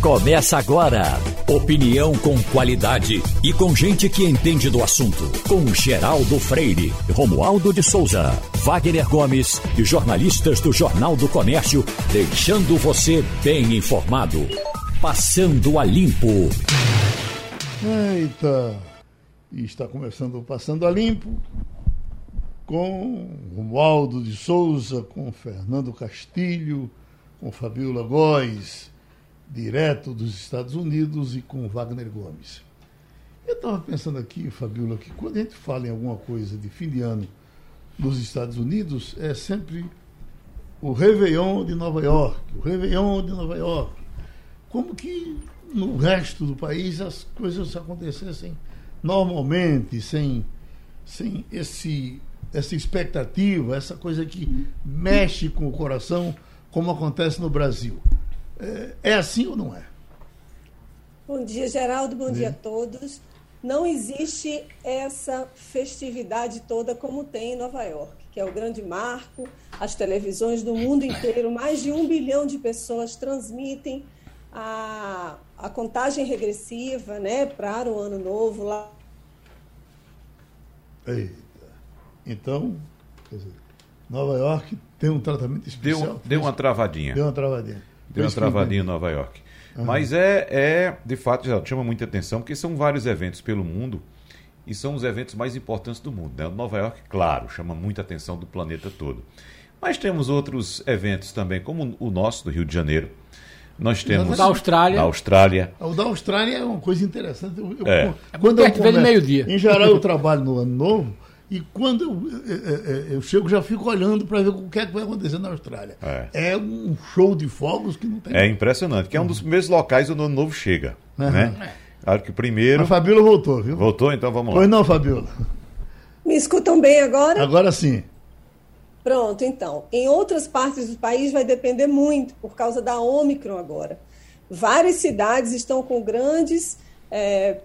Começa agora. Opinião com qualidade e com gente que entende do assunto. Com Geraldo Freire, Romualdo de Souza, Wagner Gomes e jornalistas do Jornal do Comércio, deixando você bem informado. Passando a Limpo. Eita! Está começando o Passando a Limpo com Romualdo de Souza, com Fernando Castilho, com Fabiola Góes direto dos Estados Unidos e com Wagner Gomes. Eu estava pensando aqui, Fabiola, que quando a gente fala em alguma coisa de fim de ano nos Estados Unidos, é sempre o Réveillon de Nova York, o Réveillon de Nova York. Como que no resto do país as coisas acontecessem normalmente, sem, sem esse, essa expectativa, essa coisa que mexe com o coração, como acontece no Brasil. É, é assim ou não é? Bom dia, Geraldo. Bom dia a todos. Não existe essa festividade toda como tem em Nova York, que é o grande marco. As televisões do mundo inteiro, mais de um bilhão de pessoas transmitem a, a contagem regressiva né, para o ano novo lá. Eita. Então, dizer, Nova York tem um tratamento especial. Deu, deu uma travadinha. Deu uma travadinha. Deu uma travadinha em Nova York. Uhum. Mas é, é, de fato, já chama muita atenção, porque são vários eventos pelo mundo e são os eventos mais importantes do mundo. Né? Nova York, claro, chama muita atenção do planeta todo. Mas temos outros eventos também, como o nosso do Rio de Janeiro. Nós temos. Da Austrália. Da Austrália. O da Austrália é uma coisa interessante. Eu, é. Quando é eu meio-dia. Em geral, eu trabalho no ano novo. E quando eu, eu, eu, chego, já fico olhando para ver o que é que vai acontecer na Austrália. É. é. um show de fogos que não tem. É impressionante, que é um dos primeiros locais onde o ano novo chega. Uhum. Né? Claro que primeiro. A Fabíola voltou, viu? Voltou, então vamos lá. Pois não, Fabíola. Me escutam bem agora? Agora sim. Pronto, então. Em outras partes do país vai depender muito, por causa da Ômicron agora. Várias cidades estão com grandes. É,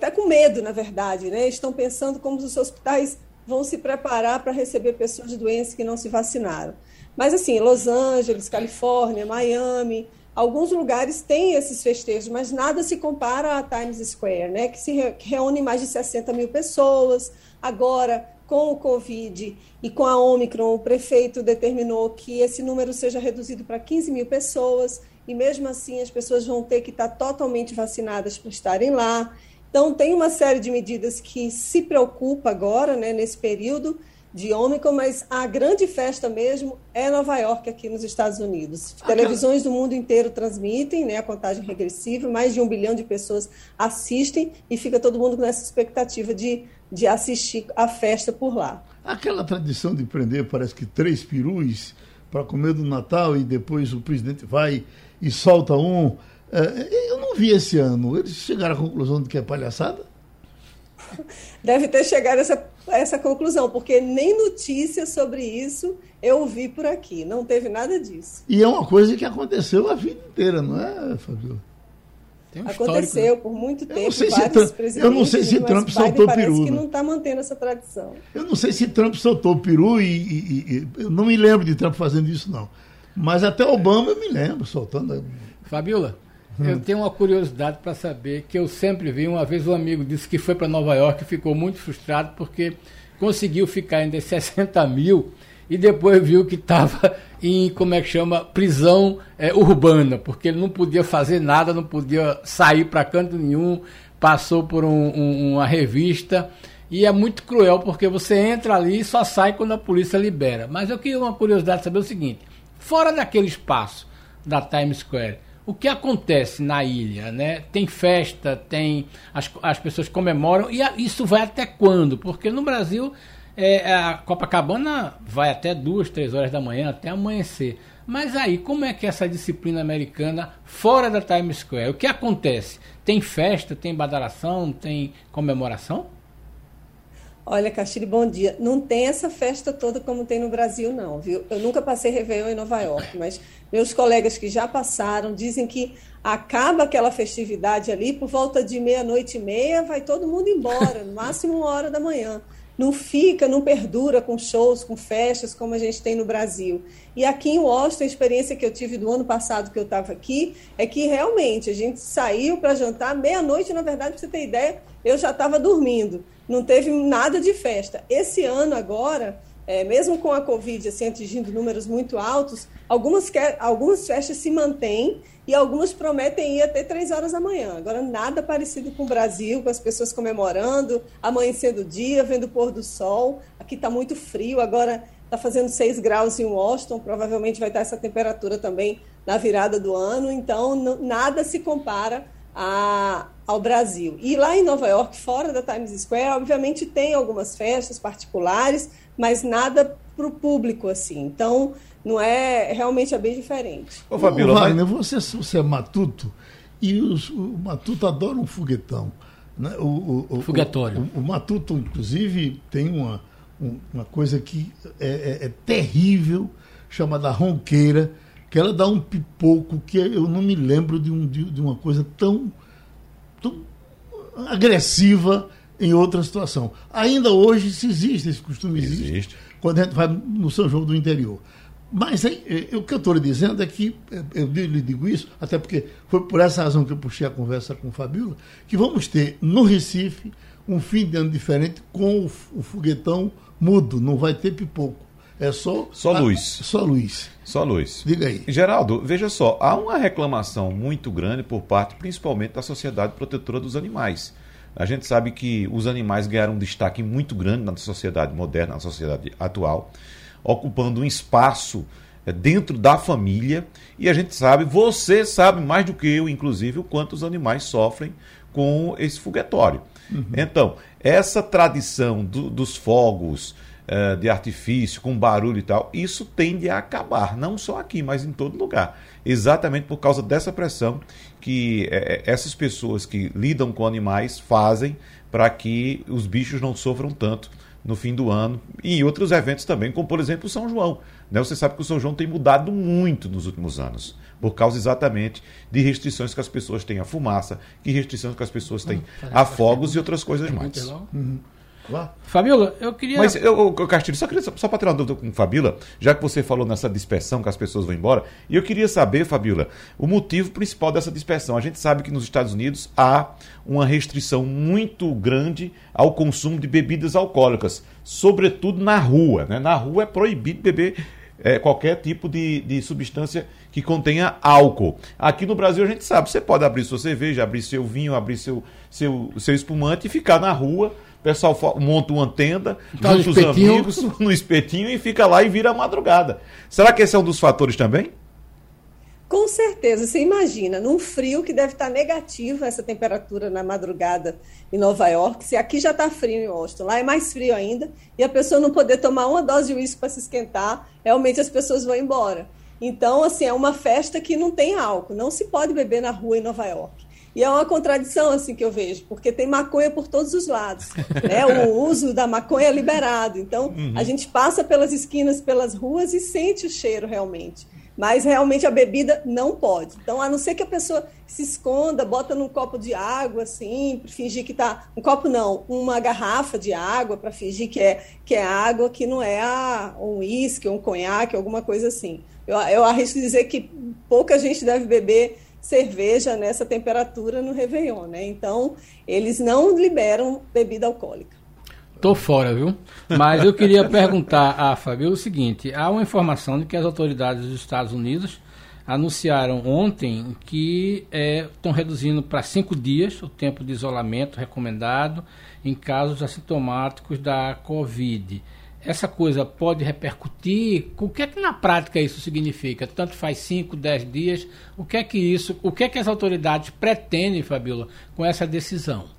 tá com medo, na verdade, né? Estão pensando como os hospitais vão se preparar para receber pessoas de doenças que não se vacinaram. Mas, assim, Los Angeles, Califórnia, Miami, alguns lugares têm esses festejos, mas nada se compara a Times Square, né, que, se re que reúne mais de 60 mil pessoas. Agora, com o Covid e com a Omicron, o prefeito determinou que esse número seja reduzido para 15 mil pessoas, e mesmo assim as pessoas vão ter que estar totalmente vacinadas para estarem lá. Então, tem uma série de medidas que se preocupa agora, né, nesse período de Ômicron, mas a grande festa mesmo é Nova York, aqui nos Estados Unidos. Televisões do mundo inteiro transmitem né, a contagem regressiva, mais de um bilhão de pessoas assistem e fica todo mundo com essa expectativa de, de assistir a festa por lá. Aquela tradição de prender, parece que três perus para comer do Natal e depois o presidente vai e solta um. É, eu não vi esse ano. Eles chegaram à conclusão de que é palhaçada? Deve ter chegado a essa, a essa conclusão, porque nem notícia sobre isso eu vi por aqui. Não teve nada disso. E é uma coisa que aconteceu a vida inteira, não é, Fabio? Um Aconteceu né? por muito tempo. Eu não sei se Trump, eu não sei se Trump soltou peru. Parece que não está mantendo essa tradição. Eu não sei se Trump soltou peru e, e, e, eu não me lembro de Trump fazendo isso não. Mas até Obama eu me lembro soltando. Fabiola, eu tenho uma curiosidade para saber que eu sempre vi. Uma vez um amigo disse que foi para Nova York e ficou muito frustrado porque conseguiu ficar ainda 60 mil e depois viu que estava em, como é que chama, prisão é, urbana, porque ele não podia fazer nada, não podia sair para canto nenhum, passou por um, um, uma revista. E é muito cruel porque você entra ali e só sai quando a polícia libera. Mas eu queria uma curiosidade saber o seguinte: fora daquele espaço da Times Square, o que acontece na ilha, né? Tem festa, tem as, as pessoas comemoram e a, isso vai até quando? Porque no Brasil é, a Copacabana vai até duas, três horas da manhã até amanhecer. Mas aí como é que é essa disciplina americana fora da Times Square? O que acontece? Tem festa, tem badalação, tem comemoração? Olha, Castilho, bom dia. Não tem essa festa toda como tem no Brasil, não, viu? Eu nunca passei Réveillon em Nova York, mas meus colegas que já passaram dizem que acaba aquela festividade ali por volta de meia-noite e meia, vai todo mundo embora, no máximo uma hora da manhã. não fica, não perdura com shows, com festas como a gente tem no Brasil. E aqui em Washington, a experiência que eu tive do ano passado que eu estava aqui é que realmente a gente saiu para jantar meia-noite, na verdade, para você ter ideia, eu já estava dormindo. Não teve nada de festa. Esse ano agora, é, mesmo com a Covid assim, atingindo números muito altos, algumas, algumas festas se mantêm e algumas prometem ir até três horas da manhã. Agora, nada parecido com o Brasil, com as pessoas comemorando, amanhecendo o dia, vendo o pôr do sol. Aqui está muito frio, agora está fazendo 6 graus em Washington, provavelmente vai estar essa temperatura também na virada do ano, então nada se compara a, ao Brasil. E lá em Nova York, fora da Times Square, obviamente tem algumas festas particulares, mas nada para o público assim. Então, não é realmente é bem diferente. Ô, Fabíola, Wagner, mas... você, você é matuto e os, o matuto adora um foguetão. Né? O, o, o, Foguetório. O, o, matuto, inclusive, tem uma, uma coisa que é, é, é terrível, chamada ronqueira, que ela dá um pipoco que eu não me lembro de, um, de, de uma coisa tão, tão agressiva em outra situação. Ainda hoje se existe esse costume, existe, existe, quando a gente vai no São João do interior. Mas é, é, o que eu estou lhe dizendo é que, é, eu lhe digo isso, até porque foi por essa razão que eu puxei a conversa com o Fabiola, que vamos ter no Recife um fim de ano diferente com o, o foguetão mudo, não vai ter pipoco. É só. Só a, luz. Só luz. Só luz. Diga aí. Geraldo, veja só, há uma reclamação muito grande por parte, principalmente, da Sociedade Protetora dos Animais. A gente sabe que os animais ganharam um destaque muito grande na sociedade moderna, na sociedade atual ocupando um espaço é, dentro da família e a gente sabe, você sabe mais do que eu, inclusive, o quanto os animais sofrem com esse foguetório. Uhum. Então, essa tradição do, dos fogos uh, de artifício, com barulho e tal, isso tende a acabar, não só aqui, mas em todo lugar. Exatamente por causa dessa pressão que uh, essas pessoas que lidam com animais fazem para que os bichos não sofram tanto no fim do ano e em outros eventos também, como por exemplo o São João. Né? Você sabe que o São João tem mudado muito nos últimos anos, por causa exatamente de restrições que as pessoas têm à fumaça, que restrições que as pessoas têm a fogos e outras coisas mais. Uhum. Fabiola, eu queria. Mas, eu, eu Castilho, só, queria, só para tirar uma dúvida com Fabiola, já que você falou nessa dispersão que as pessoas vão embora, e eu queria saber, Fabiola, o motivo principal dessa dispersão. A gente sabe que nos Estados Unidos há uma restrição muito grande ao consumo de bebidas alcoólicas, sobretudo na rua. Né? Na rua é proibido beber é, qualquer tipo de, de substância que contenha álcool. Aqui no Brasil a gente sabe, você pode abrir sua cerveja, abrir seu vinho, abrir seu, seu, seu espumante e ficar na rua o pessoal monta uma tenda, tá junta os amigos no espetinho e fica lá e vira a madrugada. Será que esse é um dos fatores também? Com certeza, você imagina, num frio que deve estar negativo essa temperatura na madrugada em Nova York, se aqui já está frio em Washington, lá é mais frio ainda, e a pessoa não poder tomar uma dose de uísque para se esquentar, realmente as pessoas vão embora. Então, assim, é uma festa que não tem álcool, não se pode beber na rua em Nova York. E é uma contradição assim que eu vejo, porque tem maconha por todos os lados. Né? O uso da maconha é liberado. Então, uhum. a gente passa pelas esquinas, pelas ruas e sente o cheiro realmente. Mas realmente a bebida não pode. Então, a não ser que a pessoa se esconda, bota num copo de água, assim, para fingir que está. Um copo não, uma garrafa de água para fingir que é, que é água, que não é a, um uísque, um conhaque, alguma coisa assim. Eu, eu arrisco dizer que pouca gente deve beber cerveja nessa temperatura no Réveillon, né? Então, eles não liberam bebida alcoólica. Tô fora, viu? Mas eu queria perguntar a Fabio o seguinte: há uma informação de que as autoridades dos Estados Unidos anunciaram ontem que estão é, reduzindo para cinco dias o tempo de isolamento recomendado em casos assintomáticos da Covid essa coisa pode repercutir? O que é que na prática isso significa? Tanto faz 5, 10 dias. O que é que isso, o que é que as autoridades pretendem, Fabiola, com essa decisão?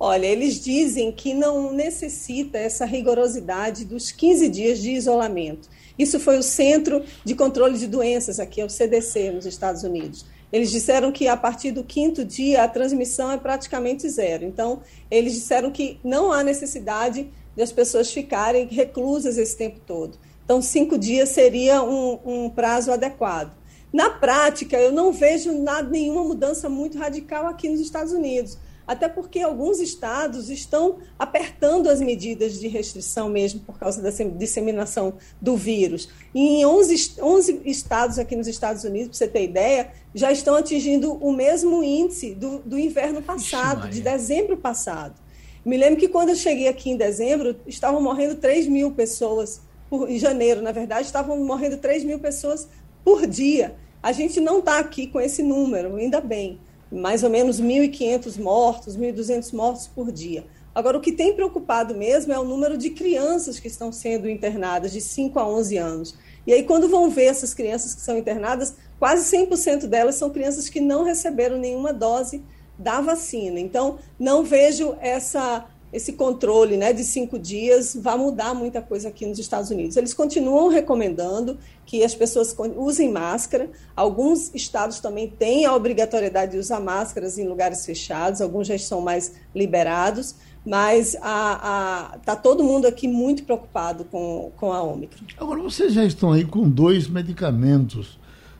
Olha, eles dizem que não necessita essa rigorosidade dos 15 dias de isolamento. Isso foi o Centro de Controle de Doenças aqui, é o CDC, nos Estados Unidos. Eles disseram que a partir do quinto dia a transmissão é praticamente zero. Então, eles disseram que não há necessidade de as pessoas ficarem reclusas esse tempo todo. Então, cinco dias seria um, um prazo adequado. Na prática, eu não vejo nada, nenhuma mudança muito radical aqui nos Estados Unidos. até porque alguns estados estão apertando as medidas de restrição mesmo por causa da disseminação do vírus. E em 11, 11 estados aqui nos Estados Unidos, para você ter ideia, já estão atingindo o mesmo índice do, do inverno passado, de dezembro passado. Me lembro que quando eu cheguei aqui em dezembro, estavam morrendo 3 mil pessoas, por, em janeiro, na verdade, estavam morrendo 3 mil pessoas por dia. A gente não está aqui com esse número, ainda bem mais ou menos 1.500 mortos, 1.200 mortos por dia. Agora, o que tem preocupado mesmo é o número de crianças que estão sendo internadas, de 5 a 11 anos. E aí, quando vão ver essas crianças que são internadas, quase 100% delas são crianças que não receberam nenhuma dose da vacina. Então, não vejo essa esse controle né, de cinco dias vai mudar muita coisa aqui nos Estados Unidos. Eles continuam recomendando que as pessoas usem máscara. Alguns estados também têm a obrigatoriedade de usar máscaras em lugares fechados, alguns já são mais liberados, mas está todo mundo aqui muito preocupado com, com a Ômicron. Agora, vocês já estão aí com dois medicamentos,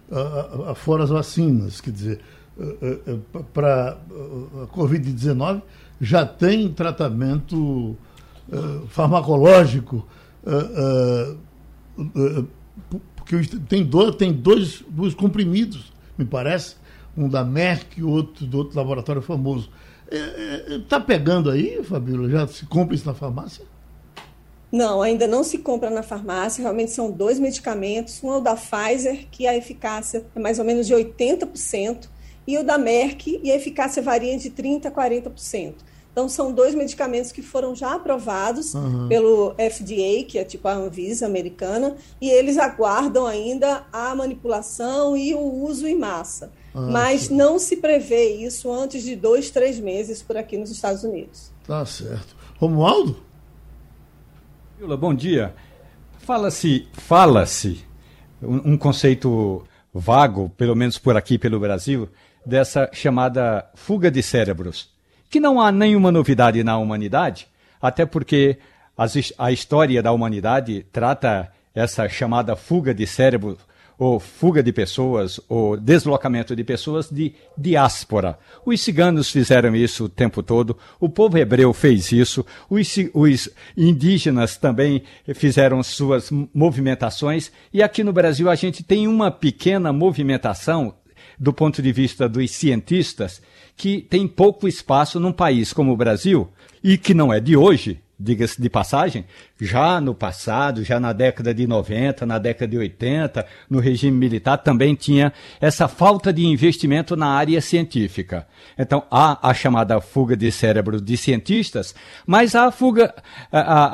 uh, fora as vacinas, quer dizer, para a Covid-19 já tem tratamento farmacológico, porque tem, dois, tem dois, dois comprimidos, me parece, um da Merck e outro do outro laboratório famoso. Está pegando aí, Fabíola? Já se compra isso na farmácia? Não, ainda não se compra na farmácia. Realmente são dois medicamentos. Um é o da Pfizer, que a eficácia é mais ou menos de 80%, e o da Merck, e a eficácia varia de 30% a 40%. Então, são dois medicamentos que foram já aprovados uhum. pelo FDA, que é tipo a Anvisa americana, e eles aguardam ainda a manipulação e o uso em massa. Ah, Mas sim. não se prevê isso antes de dois, três meses por aqui nos Estados Unidos. Tá certo. Romualdo? Bom dia. Fala-se, fala-se, um, um conceito vago, pelo menos por aqui pelo Brasil, dessa chamada fuga de cérebros que não há nenhuma novidade na humanidade, até porque a história da humanidade trata essa chamada fuga de cérebro ou fuga de pessoas, ou deslocamento de pessoas de diáspora. Os ciganos fizeram isso o tempo todo, o povo hebreu fez isso, os, os indígenas também fizeram suas movimentações, e aqui no Brasil a gente tem uma pequena movimentação do ponto de vista dos cientistas que tem pouco espaço num país como o Brasil e que não é de hoje, diga-se de passagem, já no passado, já na década de 90, na década de 80, no regime militar, também tinha essa falta de investimento na área científica. Então, há a chamada fuga de cérebros de cientistas, mas há a fuga, a, a,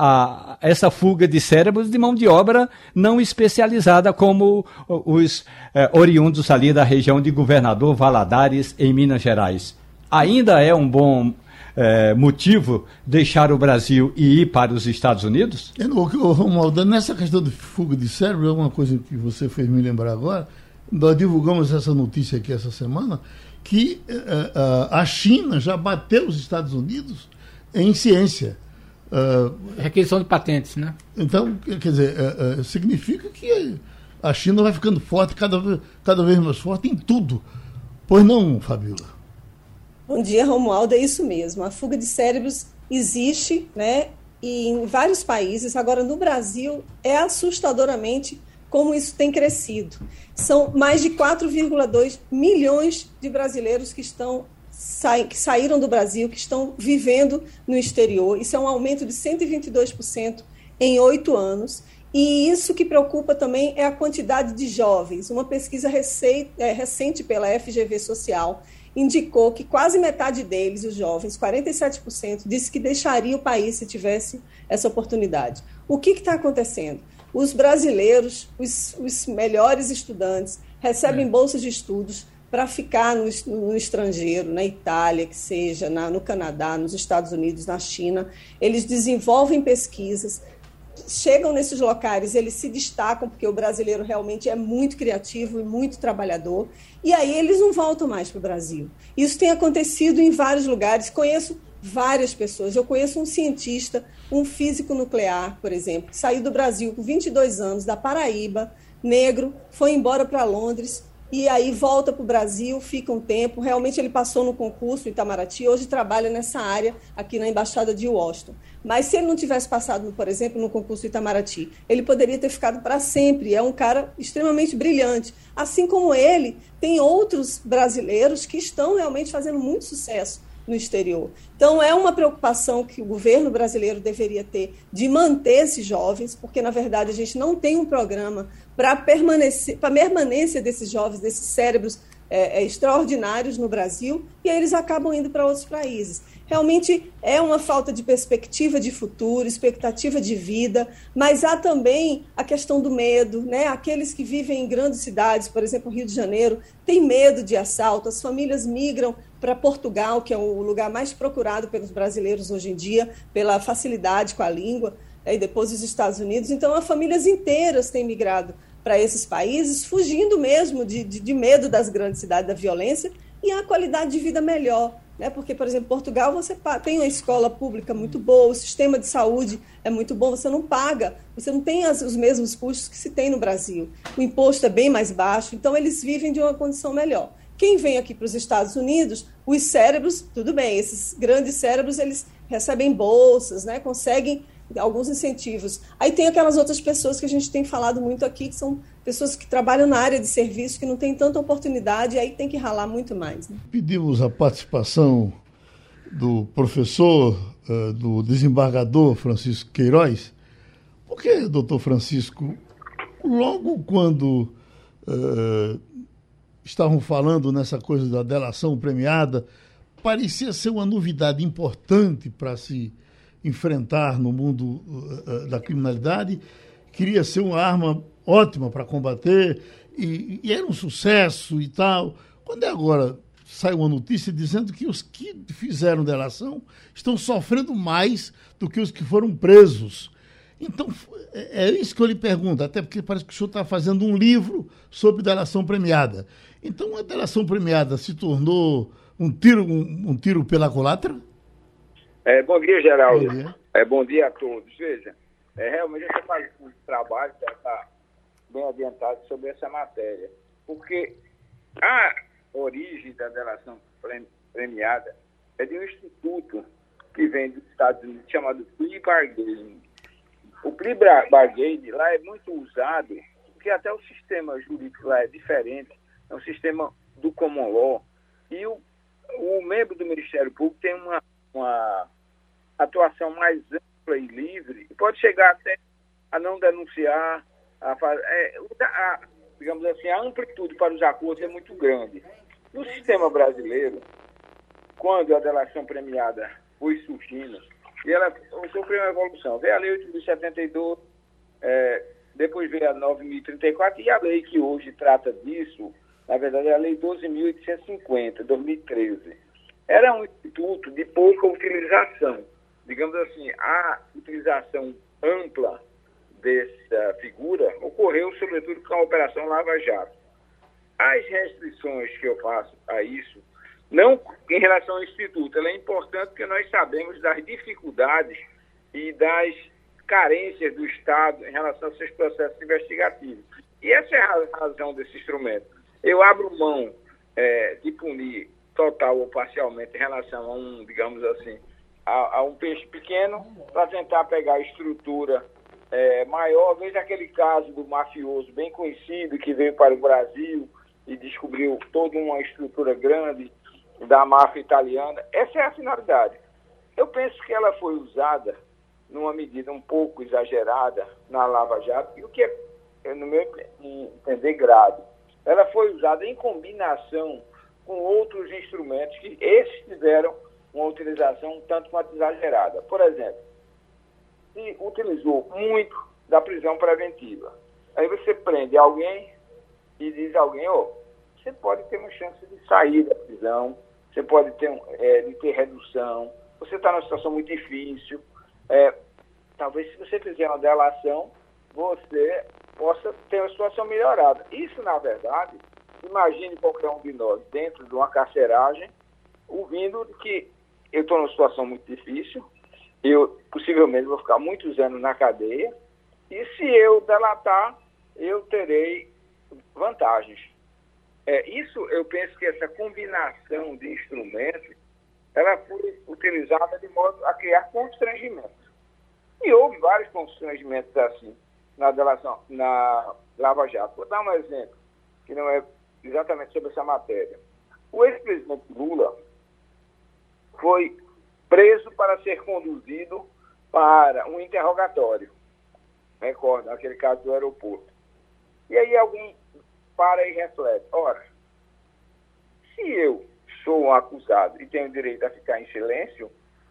a, essa fuga de cérebros de mão de obra não especializada, como os eh, oriundos ali da região de Governador Valadares, em Minas Gerais. Ainda é um bom é, motivo deixar o Brasil e ir para os Estados Unidos? É, Romualdo, nessa questão de fuga de cérebro, é uma coisa que você fez me lembrar agora. Nós divulgamos essa notícia aqui essa semana, que uh, a China já bateu os Estados Unidos em ciência. Uh, Requisição de patentes, né? Então, quer dizer, uh, significa que a China vai ficando forte, cada, cada vez mais forte em tudo. Pois não, Fabiola? Bom dia, Romualdo. É isso mesmo. A fuga de cérebros existe, né? E em vários países. Agora, no Brasil, é assustadoramente como isso tem crescido. São mais de 4,2 milhões de brasileiros que estão que saíram do Brasil, que estão vivendo no exterior. Isso é um aumento de 122% em oito anos. E isso que preocupa também é a quantidade de jovens. Uma pesquisa é, recente pela FGV Social indicou que quase metade deles, os jovens, 47%, disse que deixaria o país se tivesse essa oportunidade. O que está acontecendo? Os brasileiros, os, os melhores estudantes, recebem é. bolsas de estudos para ficar no, no, estrangeiro, na Itália, que seja, na, no Canadá, nos Estados Unidos, na China. Eles desenvolvem pesquisas, chegam nesses locais, eles se destacam, porque o brasileiro realmente é muito criativo e muito trabalhador, e aí eles não voltam mais para o Brasil. Isso tem acontecido em vários lugares. Conheço várias pessoas. Eu conheço um cientista, um físico nuclear, por exemplo, que saiu do Brasil com 22 anos, da Paraíba, negro, foi embora para Londres, e aí volta para o Brasil, fica um tempo. Realmente ele passou no concurso em Itamaraty, hoje trabalha nessa área aqui na Embaixada de Washington. Mas se ele não tivesse passado, por exemplo, no concurso Itamaraty, ele poderia ter ficado para sempre. É um cara extremamente brilhante. Assim como ele, tem outros brasileiros que estão realmente fazendo muito sucesso no exterior. Então, é uma preocupação que o governo brasileiro deveria ter de manter esses jovens, porque, na verdade, a gente não tem um programa para a permanência desses jovens, desses cérebros é, é, extraordinários no Brasil, e aí eles acabam indo para outros países. Realmente é uma falta de perspectiva de futuro, expectativa de vida, mas há também a questão do medo, né? Aqueles que vivem em grandes cidades, por exemplo, Rio de Janeiro, têm medo de assalto, as famílias migram para Portugal, que é o lugar mais procurado pelos brasileiros hoje em dia, pela facilidade com a língua, né, e depois os Estados Unidos. Então, as famílias inteiras têm migrado para esses países, fugindo mesmo de, de, de, medo das grandes cidades, da violência, e a qualidade de vida melhor. Né? Porque, por exemplo, Portugal você tem uma escola pública muito boa, o sistema de saúde é muito bom, você não paga, você não tem as, os mesmos custos que se tem no Brasil. O imposto é bem mais baixo, então eles vivem de uma condição melhor. Quem vem aqui para os Estados Unidos, os cérebros, tudo bem, esses grandes cérebros, eles recebem bolsas, né, conseguem alguns incentivos. Aí tem aquelas outras pessoas que a gente tem falado muito aqui, que são pessoas que trabalham na área de serviço, que não tem tanta oportunidade, aí tem que ralar muito mais. Né? Pedimos a participação do professor, uh, do desembargador Francisco Queiroz. Por que, doutor Francisco, logo quando uh, estavam falando nessa coisa da delação premiada, parecia ser uma novidade importante para se enfrentar no mundo uh, da criminalidade, queria ser uma arma ótima para combater, e, e, era um sucesso e tal. Quando é agora sai uma notícia dizendo que os que fizeram delação estão sofrendo mais do que os que foram presos. Então, é, é isso que eu lhe pergunto, até porque parece que o senhor está fazendo um livro sobre delação premiada. Então a delação premiada se tornou um tiro, um, um tiro pela culatra? É, bom dia, Geraldo. Bom dia. É, bom dia a todos. Veja, é, realmente você faz um trabalho, já está bem adiantado sobre essa matéria. Porque a origem da delação premiada é de um instituto que vem dos Estados Unidos chamado plea bargaining. O plea bargaining lá é muito usado, porque até o sistema jurídico lá é diferente é um sistema do common law, e o, o membro do Ministério Público tem uma, uma atuação mais ampla e livre, pode chegar até a não denunciar, a, é, a, digamos assim, a amplitude para os acordos é muito grande. No sistema brasileiro, quando a delação premiada foi surgindo, e ela sofreu uma evolução. Veio a Lei 8.072, é, depois veio a 9.034, e a lei que hoje trata disso, na verdade é a Lei 12.850, 2013. Era um instituto de pouca utilização. Digamos assim, a utilização ampla dessa figura ocorreu, sobretudo, com a Operação Lava Jato. As restrições que eu faço a isso, não em relação ao Instituto, ela é importante porque nós sabemos das dificuldades e das carências do Estado em relação a esses processos investigativos. E essa é a razão desse instrumento eu abro mão é, de punir total ou parcialmente em relação a um, digamos assim, a, a um peixe pequeno para tentar pegar a estrutura é, maior. Veja aquele caso do mafioso bem conhecido que veio para o Brasil e descobriu toda uma estrutura grande da máfia italiana. Essa é a finalidade. Eu penso que ela foi usada numa medida um pouco exagerada na Lava Jato, e o que é, no meu entender, grave ela foi usada em combinação com outros instrumentos que esses tiveram uma utilização um tanto quanto exagerada. Por exemplo, se utilizou muito da prisão preventiva. Aí você prende alguém e diz a alguém, oh, você pode ter uma chance de sair da prisão, você pode ter, é, de ter redução, você está numa situação muito difícil. É, talvez se você fizer uma delação, você possa ter uma situação melhorada. Isso, na verdade, imagine qualquer um de nós dentro de uma carceragem, ouvindo que eu estou numa situação muito difícil, eu possivelmente vou ficar muitos anos na cadeia, e se eu delatar, eu terei vantagens. É, isso, eu penso que essa combinação de instrumentos, ela foi utilizada de modo a criar constrangimentos. E houve vários constrangimentos assim na delação, na Lava Jato. Vou dar um exemplo, que não é exatamente sobre essa matéria. O ex-presidente Lula foi preso para ser conduzido para um interrogatório. Recorda, aquele caso do aeroporto. E aí alguém para e reflete. Ora, se eu sou um acusado e tenho direito a ficar em silêncio,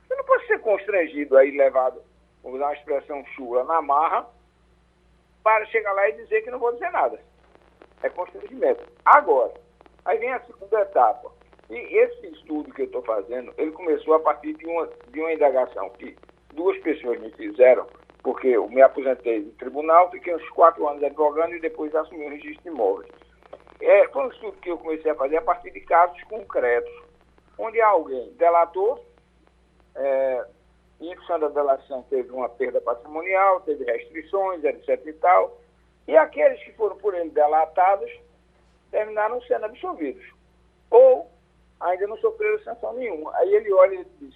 eu não posso ser constrangido aí, levado, vou usar uma expressão chula, na marra, para chegar lá e dizer que não vou dizer nada. É constrangimento. Agora, aí vem a segunda etapa. E esse estudo que eu estou fazendo, ele começou a partir de uma, de uma indagação que duas pessoas me fizeram, porque eu me aposentei do tribunal, fiquei uns quatro anos advogando e depois assumi o registro de imóveis. É, foi um estudo que eu comecei a fazer a partir de casos concretos, onde alguém delatou, é, em função da delação teve uma perda patrimonial, teve restrições, etc e tal, e aqueles que foram por ele delatados terminaram sendo absolvidos. Ou ainda não sofreram sanção nenhuma. Aí ele olha e diz,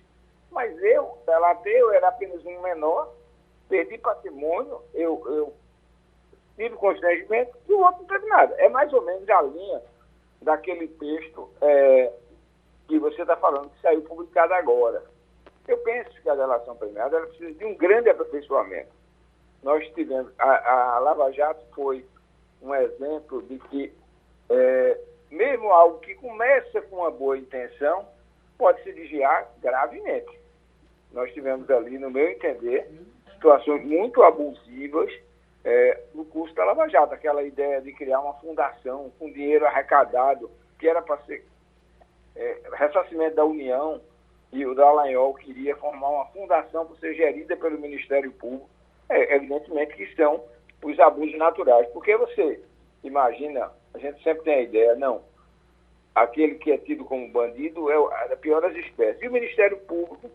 mas eu, delatei, eu era apenas um menor, perdi patrimônio, eu, eu tive constrangimento e o outro não teve nada. É mais ou menos a linha daquele texto é, que você está falando, que saiu publicado agora. Eu penso que a delação premiada precisa de um grande aperfeiçoamento. Nós tivemos, a, a Lava Jato foi um exemplo de que, é, mesmo algo que começa com uma boa intenção, pode se desviar gravemente. Nós tivemos ali, no meu entender, situações muito abusivas é, no curso da Lava Jato. Aquela ideia de criar uma fundação com dinheiro arrecadado, que era para ser é, ressarcimento da União, e o Dallagnol queria formar uma fundação para ser gerida pelo Ministério Público. É, evidentemente que são os abusos naturais. Porque você imagina, a gente sempre tem a ideia, não, aquele que é tido como bandido é a pior das espécies. E o Ministério Público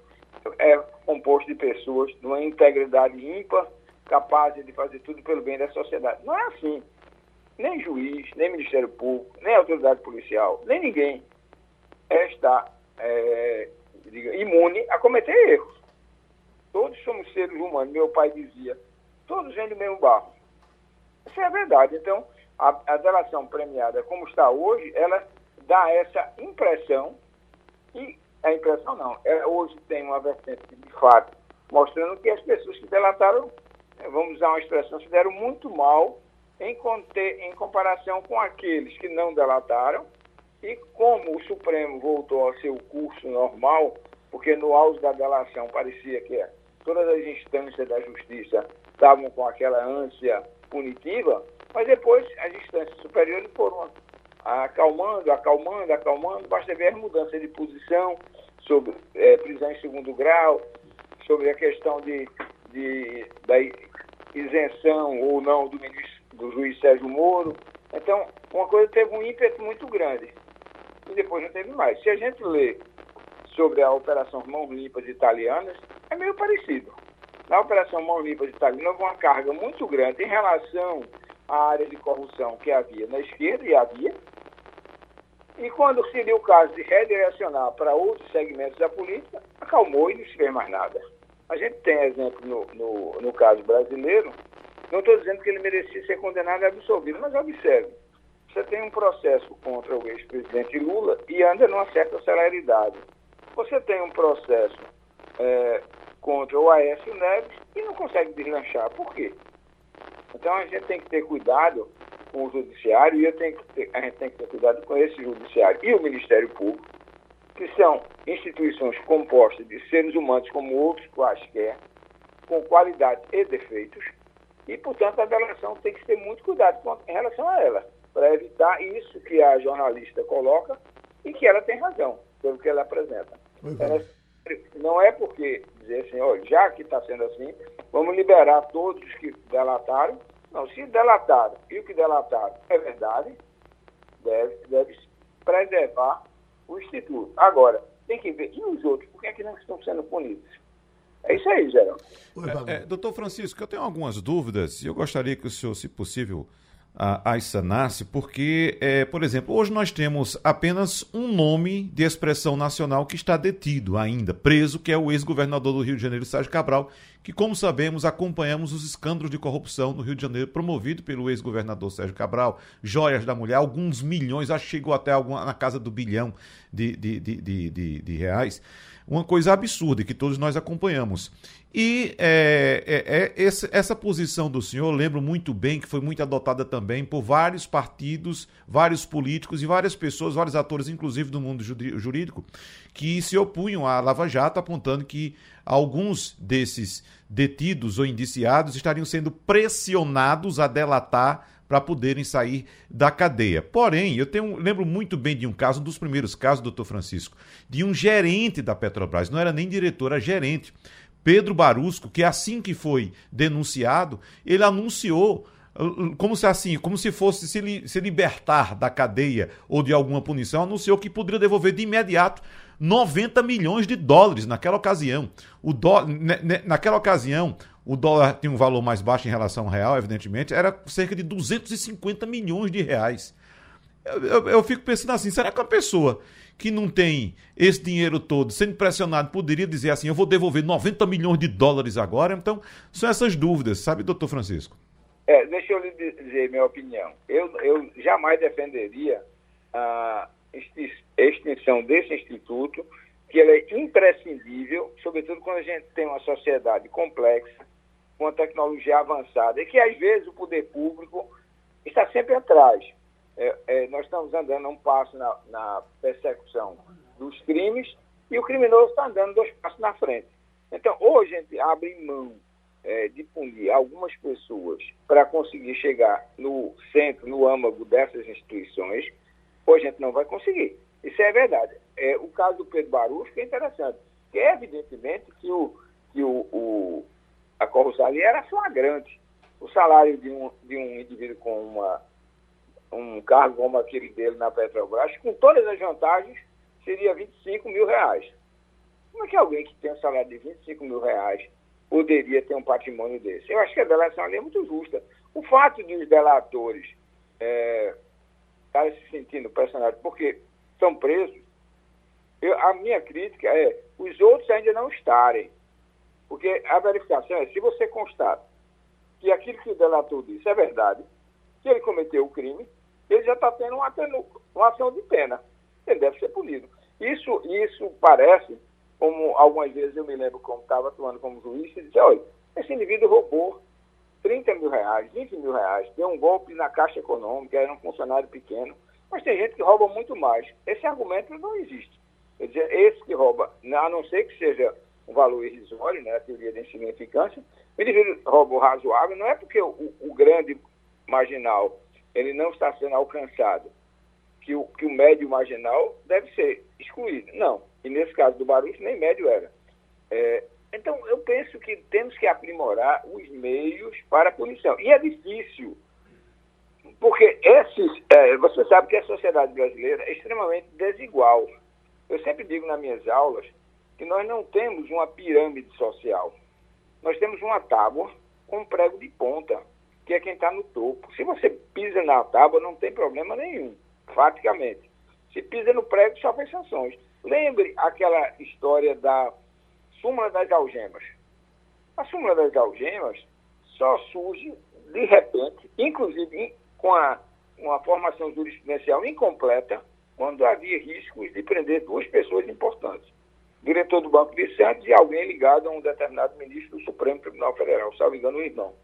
é composto de pessoas de uma integridade ímpar, capazes de fazer tudo pelo bem da sociedade. Não é assim. Nem juiz, nem Ministério Público, nem autoridade policial, nem ninguém está é, diga, imune a cometer erros. Todos somos seres humanos. Meu pai dizia, todos vêm do mesmo barro. Isso é verdade. Então, a, a delação premiada como está hoje, ela dá essa impressão e a impressão não. É, hoje tem uma vertente de fato mostrando que as pessoas que delataram, é, vamos usar uma expressão, se deram muito mal em, conter, em comparação com aqueles que não delataram e como o Supremo voltou ao seu curso normal, porque no auge da delação parecia que todas as instâncias da justiça estavam com aquela ânsia punitiva, mas depois as instâncias superiores foram acalmando, acalmando, acalmando, basta ver as mudanças de posição sobre é, prisão em segundo grau, sobre a questão de, de, da isenção ou não do, ministro, do juiz Sérgio Moro. Então, uma coisa teve um ímpeto muito grande e depois não teve mais. Se a gente lê sobre a Operação Mãos Limpas Italianas, é meio parecido. Na Operação Mãos Limpas Italianas houve uma carga muito grande em relação à área de corrupção que havia na esquerda, e havia, e quando seria o caso de redirecionar para outros segmentos da política, acalmou e não se fez mais nada. A gente tem exemplo no, no, no caso brasileiro, não estou dizendo que ele merecia ser condenado e absolvido, mas observe, você tem um processo contra o ex-presidente Lula e anda numa certa celeridade. Você tem um processo é, contra o Aécio Neves e não consegue deslanchar. Por quê? Então a gente tem que ter cuidado com o judiciário e eu tenho que ter, a gente tem que ter cuidado com esse judiciário e o Ministério Público, que são instituições compostas de seres humanos como outros quaisquer, com qualidades e defeitos, e, portanto, a delação tem que ter muito cuidado com, em relação a ela, para evitar isso que a jornalista coloca e que ela tem razão, pelo que ela apresenta. Ela, não é porque dizer assim, olha, já que está sendo assim, vamos liberar todos que delataram, não, se delataram e o que delataram é verdade, deve, deve preservar o Instituto. Agora, tem que ver, e os outros, por que, é que não estão sendo punidos? É isso aí, Geraldo. É, é, doutor Francisco, eu tenho algumas dúvidas e eu gostaria que o senhor, se possível, a nasce porque, é, por exemplo, hoje nós temos apenas um nome de expressão nacional que está detido ainda, preso, que é o ex-governador do Rio de Janeiro, Sérgio Cabral, que, como sabemos, acompanhamos os escândalos de corrupção no Rio de Janeiro, promovido pelo ex-governador Sérgio Cabral, joias da mulher, alguns milhões, acho que chegou até alguma, na casa do bilhão de, de, de, de reais uma coisa absurda que todos nós acompanhamos. E é, é, é, essa, essa posição do senhor, lembro muito bem que foi muito adotada também por vários partidos, vários políticos e várias pessoas, vários atores, inclusive do mundo jurídico, que se opunham à Lava Jato, apontando que alguns desses detidos ou indiciados estariam sendo pressionados a delatar para poderem sair da cadeia. Porém, eu tenho, lembro muito bem de um caso, um dos primeiros casos, doutor Francisco, de um gerente da Petrobras, não era nem diretor, era gerente, Pedro Barusco, que assim que foi denunciado, ele anunciou como se assim, como se fosse se, li, se libertar da cadeia ou de alguma punição, anunciou que poderia devolver de imediato 90 milhões de dólares naquela ocasião. O do, naquela ocasião, o dólar tinha um valor mais baixo em relação ao real, evidentemente, era cerca de 250 milhões de reais. Eu, eu, eu, fico pensando assim, será que uma pessoa que não tem esse dinheiro todo, sendo pressionado, poderia dizer assim, eu vou devolver 90 milhões de dólares agora? Então, são essas dúvidas, sabe, doutor Francisco? É, deixa eu lhe dizer minha opinião. Eu, eu jamais defenderia a extinção desse instituto, que ele é imprescindível, sobretudo quando a gente tem uma sociedade complexa, com a tecnologia avançada e que às vezes o poder público está sempre atrás. É, é, nós estamos andando um passo na, na, persecução dos crimes e o criminoso está andando dois passos na frente. Então, ou a gente abre mão é, de punir algumas pessoas para conseguir chegar no centro, no âmago dessas instituições, ou a gente não vai conseguir. Isso é verdade. É, o caso do Pedro Barusco é interessante, porque é evidentemente que o, que o, o a corrupção ali era flagrante. O salário de um, de um indivíduo com uma, um cargo como aquele dele na Petrobras, com todas as vantagens, seria 25 mil reais. Como é que alguém que tem um salário de 25 mil reais poderia ter um patrimônio desse? Eu acho que a delação ali é muito justa. O fato de os delatores é, estarem se sentindo pressionados porque são presos, eu, a minha crítica é os outros ainda não estarem. Porque a verificação é, se você constata que aquilo que o delator disse é verdade, que ele cometeu o crime, ele já está tendo uma, uma ação de pena. Ele deve ser punido. Isso, isso parece, como algumas vezes eu me lembro como estava atuando como juiz, e disse, olha, esse indivíduo roubou 30 mil reais, 20 mil reais, deu um golpe na Caixa Econômica, era um funcionário pequeno, mas tem gente que rouba muito mais. Esse argumento não existe. Quer dizer, esse que rouba, a não ser que seja um valor irrisório, né, a teoria da insignificância, o indivíduo roubo razoável não é porque o, o, grande marginal ele não está sendo alcançado, que o, que o médio marginal deve ser excluído. Não. E nesse caso do Barulho, nem médio era. É, então, eu penso que temos que aprimorar os meios para a punição. E é difícil, porque esses, é, você sabe que a sociedade brasileira é extremamente desigual. Eu sempre digo nas minhas aulas que nós não temos uma pirâmide social. Nós temos uma tábua com um prego de ponta, que é quem está no topo. Se você pisa na tábua, não tem problema nenhum, praticamente. Se pisa no prego, sofre sanções. Lembre aquela história da súmula das algemas. A súmula das algemas só surge de repente, inclusive com a, uma formação jurisprudencial incompleta, quando havia riscos de prender duas pessoas importantes diretor do Banco de Santos e alguém ligado a um determinado ministro do Supremo Tribunal Federal, salvo engano, o irmão.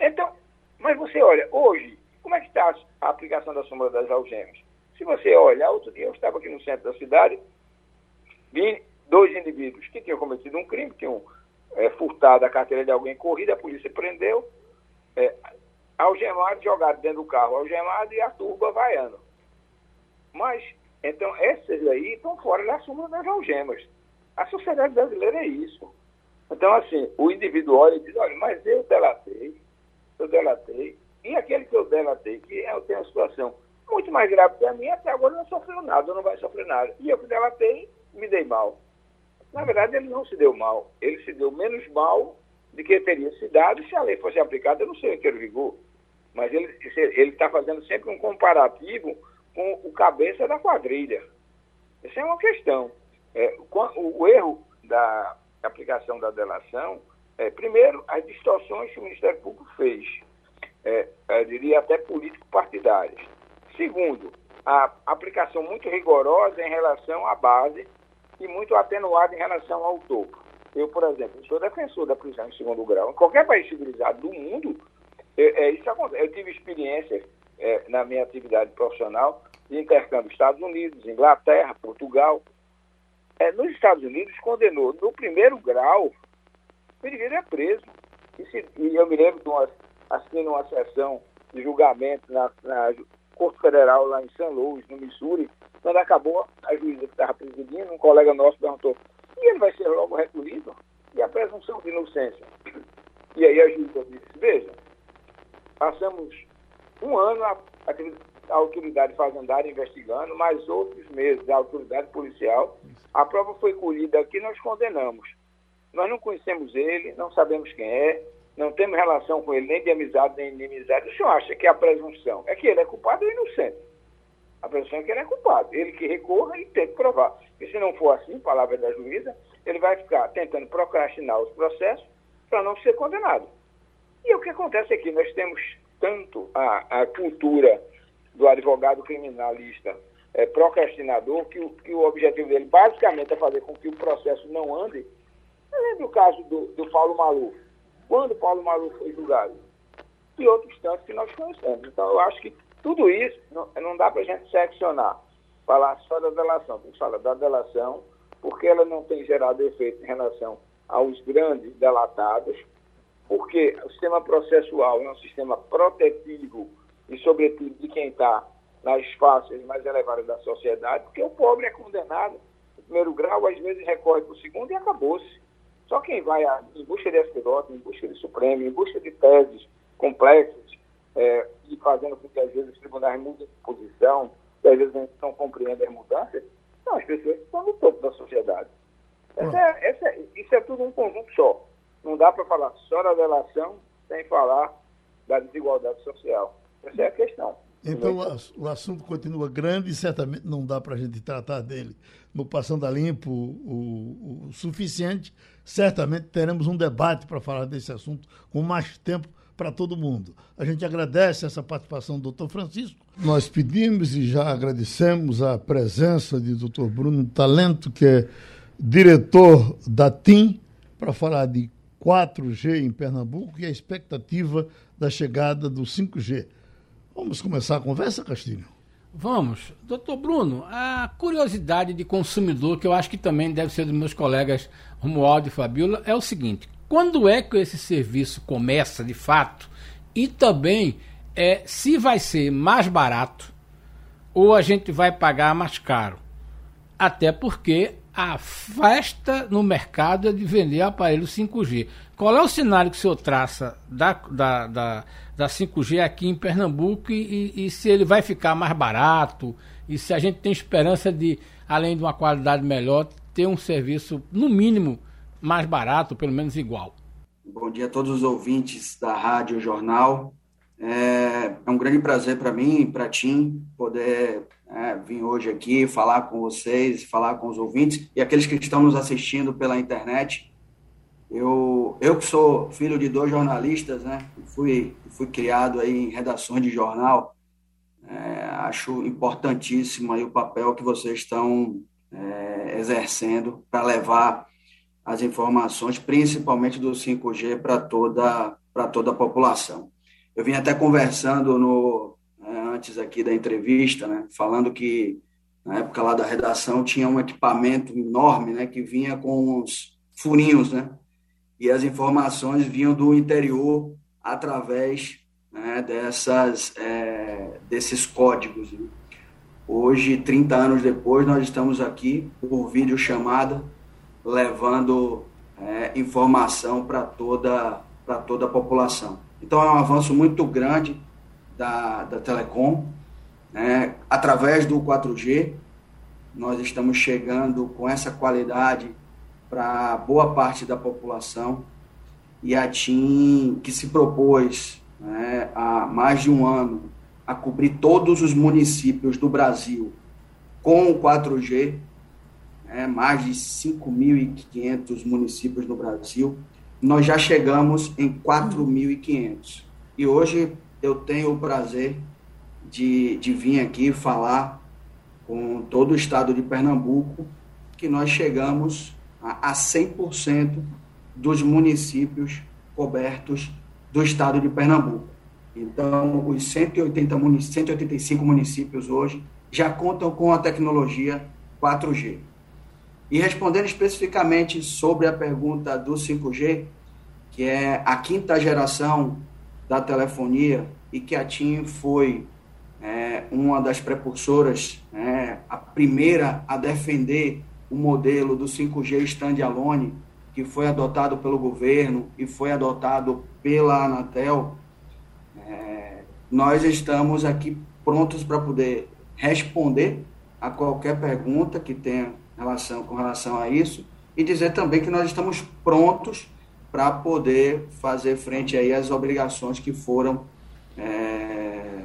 Então, mas você olha, hoje, como é que está a aplicação da sombra das algemas? Se você olhar, outro dia eu estava aqui no centro da cidade, vi dois indivíduos que tinham cometido um crime, tinham é, furtado a carteira de alguém corrida, a polícia prendeu, é, algemado, jogado dentro do carro, algemado e a turba vaiando. Mas, então, essas aí estão fora da sombra das algemas. A sociedade brasileira é isso. Então, assim, o indivíduo olha e diz, olha, mas eu delatei, eu delatei, e aquele que eu delatei, que eu tenho uma situação muito mais grave que a minha, até agora não sofreu nada, não vai sofrer nada. E eu que delatei, me dei mal. Na verdade, ele não se deu mal. Ele se deu menos mal do que teria se dado se a lei fosse aplicada no seu inteiro vigor. mas ele está fazendo sempre um comparativo com o cabeça da quadrilha. Essa é uma questão. É, o, erro da aplicação da delação é, primeiro, as distorções que o Ministério Público fez, é, eu diria até político-partidárias. Segundo, a aplicação muito rigorosa em relação à base e muito atenuada em relação ao topo. Eu, por exemplo, sou defensor da prisão em segundo grau. Em qualquer país civilizado do mundo, é, é, isso acontece. Eu tive experiência é, na minha atividade profissional de intercâmbio Estados Unidos, Inglaterra, Portugal. É, nos Estados Unidos, condenou no primeiro grau, o indivíduo é preso. E, se, e eu me lembro de uma, assistindo uma sessão de julgamento na, na Corte Federal lá em St. Louis, no Missouri, quando acabou, a juíza que estava presidindo, um colega nosso perguntou, e ele vai ser logo recolhido? E a presunção de inocência? E aí a juíza disse, veja, passamos um ano, a, a autoridade fazendária investigando, mais outros meses a autoridade policial, a prova foi colhida aqui, nós condenamos. Nós não conhecemos ele, não sabemos quem é, não temos relação com ele nem de amizade nem de inimizade. O senhor acha que a presunção é que ele é culpado ou inocente? A presunção é que ele é culpado. Ele que recorra e tem que provar. Porque se não for assim, palavra da juíza, ele vai ficar tentando procrastinar os processos para não ser condenado. E o que acontece aqui? Nós temos tanto a, a cultura do advogado criminalista é, procrastinador, que o, que o objetivo dele basicamente é fazer com que o processo não ande. Lembra o caso do, do Paulo Maluf? Quando Paulo Maluf foi julgado? E outros tantos que nós conhecemos. Então, eu acho que tudo isso não, não dá para a gente seccionar, falar só da delação. Tem que falar da delação, porque ela não tem gerado efeito em relação aos grandes delatados, porque o sistema processual é um sistema protetivo e, sobretudo, de quem está nas faces mais elevadas da sociedade, porque o pobre é condenado no primeiro grau, às vezes recorre para o segundo e acabou-se. Só quem vai em busca de aspirante, em busca de Supremo, em busca de teses complexas, é, e fazendo com que às vezes os tribunais mudem de posição, e às vezes não compreendem as mudanças, são as pessoas que estão no topo da sociedade. Essa é, essa é, isso é tudo um conjunto só. Não dá para falar só da relação sem falar da desigualdade social. Essa é a questão. Então o assunto continua grande e certamente não dá para a gente tratar dele no Passando a Limpo o, o, o suficiente. Certamente teremos um debate para falar desse assunto com mais tempo para todo mundo. A gente agradece essa participação do doutor Francisco. Nós pedimos e já agradecemos a presença de doutor Bruno Talento, que é diretor da TIM, para falar de 4G em Pernambuco e a expectativa da chegada do 5G. Vamos começar a conversa, Castilho? Vamos. Doutor Bruno, a curiosidade de consumidor, que eu acho que também deve ser dos meus colegas Romualdo e Fabiola, é o seguinte: quando é que esse serviço começa de fato? E também é, se vai ser mais barato ou a gente vai pagar mais caro. Até porque a festa no mercado é de vender aparelho 5G. Qual é o cenário que o senhor traça da, da, da, da 5G aqui em Pernambuco e, e, e, se ele vai ficar mais barato e se a gente tem esperança de, além de uma qualidade melhor, ter um serviço, no mínimo, mais barato, pelo menos igual? Bom dia a todos os ouvintes da Rádio Jornal. É, é um grande prazer para mim e para Tim poder é, vir hoje aqui falar com vocês, falar com os ouvintes e aqueles que estão nos assistindo pela internet. Eu, eu que sou filho de dois jornalistas, né? Fui, fui criado aí em redações de jornal. É, acho importantíssimo aí o papel que vocês estão é, exercendo para levar as informações, principalmente do 5G, para toda, para toda a população. Eu vim até conversando no, né, antes aqui da entrevista, né, falando que na época lá da redação tinha um equipamento enorme, né, que vinha com uns furinhos, né, e as informações vinham do interior através né, dessas, é, desses códigos. Né. Hoje, 30 anos depois, nós estamos aqui por videochamada, levando é, informação para toda, toda a população. Então, é um avanço muito grande da, da Telecom. Né? Através do 4G, nós estamos chegando com essa qualidade para boa parte da população. E a TIM, que se propôs né, há mais de um ano a cobrir todos os municípios do Brasil com o 4G, né, mais de 5.500 municípios no Brasil, nós já chegamos em 4.500. E hoje eu tenho o prazer de, de vir aqui falar com todo o estado de Pernambuco que nós chegamos a, a 100% dos municípios cobertos do estado de Pernambuco. Então, os 180 185 municípios hoje já contam com a tecnologia 4G. E respondendo especificamente sobre a pergunta do 5G, que é a quinta geração da telefonia e que a TIM foi é, uma das precursoras, é, a primeira a defender o modelo do 5G standalone, que foi adotado pelo governo e foi adotado pela Anatel, é, nós estamos aqui prontos para poder responder a qualquer pergunta que tenha relação com relação a isso e dizer também que nós estamos prontos para poder fazer frente aí às obrigações que foram é,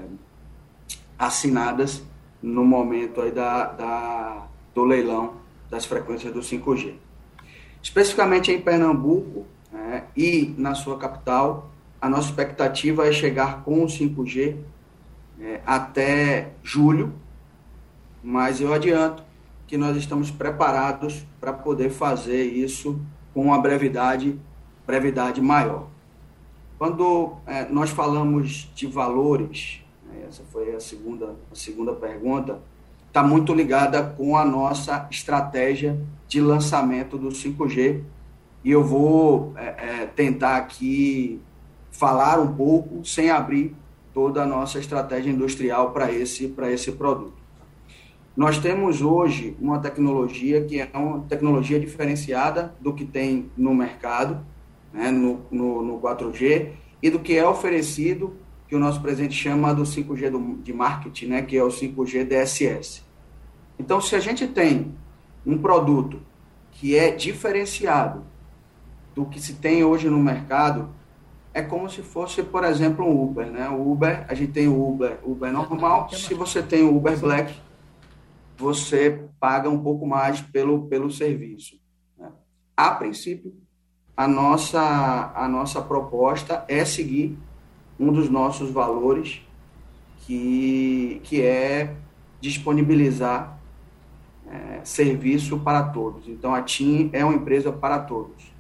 assinadas no momento aí da, da, do leilão das frequências do 5G. Especificamente em Pernambuco é, e na sua capital, a nossa expectativa é chegar com o 5G é, até julho, mas eu adianto que nós estamos preparados para poder fazer isso com uma brevidade, brevidade maior. Quando é, nós falamos de valores, né, essa foi a segunda, a segunda pergunta, está muito ligada com a nossa estratégia de lançamento do 5G. E eu vou é, é, tentar aqui falar um pouco, sem abrir toda a nossa estratégia industrial para esse, esse produto. Nós temos hoje uma tecnologia que é uma tecnologia diferenciada do que tem no mercado, né, no, no, no 4G, e do que é oferecido, que o nosso presidente chama do 5G do, de marketing, né, que é o 5G DSS. Então, se a gente tem um produto que é diferenciado do que se tem hoje no mercado, é como se fosse, por exemplo, um Uber, né? O Uber, a gente tem o Uber, Uber normal. Se você tem o Uber Black, você paga um pouco mais pelo, pelo serviço. Né? A princípio, a nossa, a nossa proposta é seguir um dos nossos valores, que, que é disponibilizar é, serviço para todos. Então, a TIM é uma empresa para todos.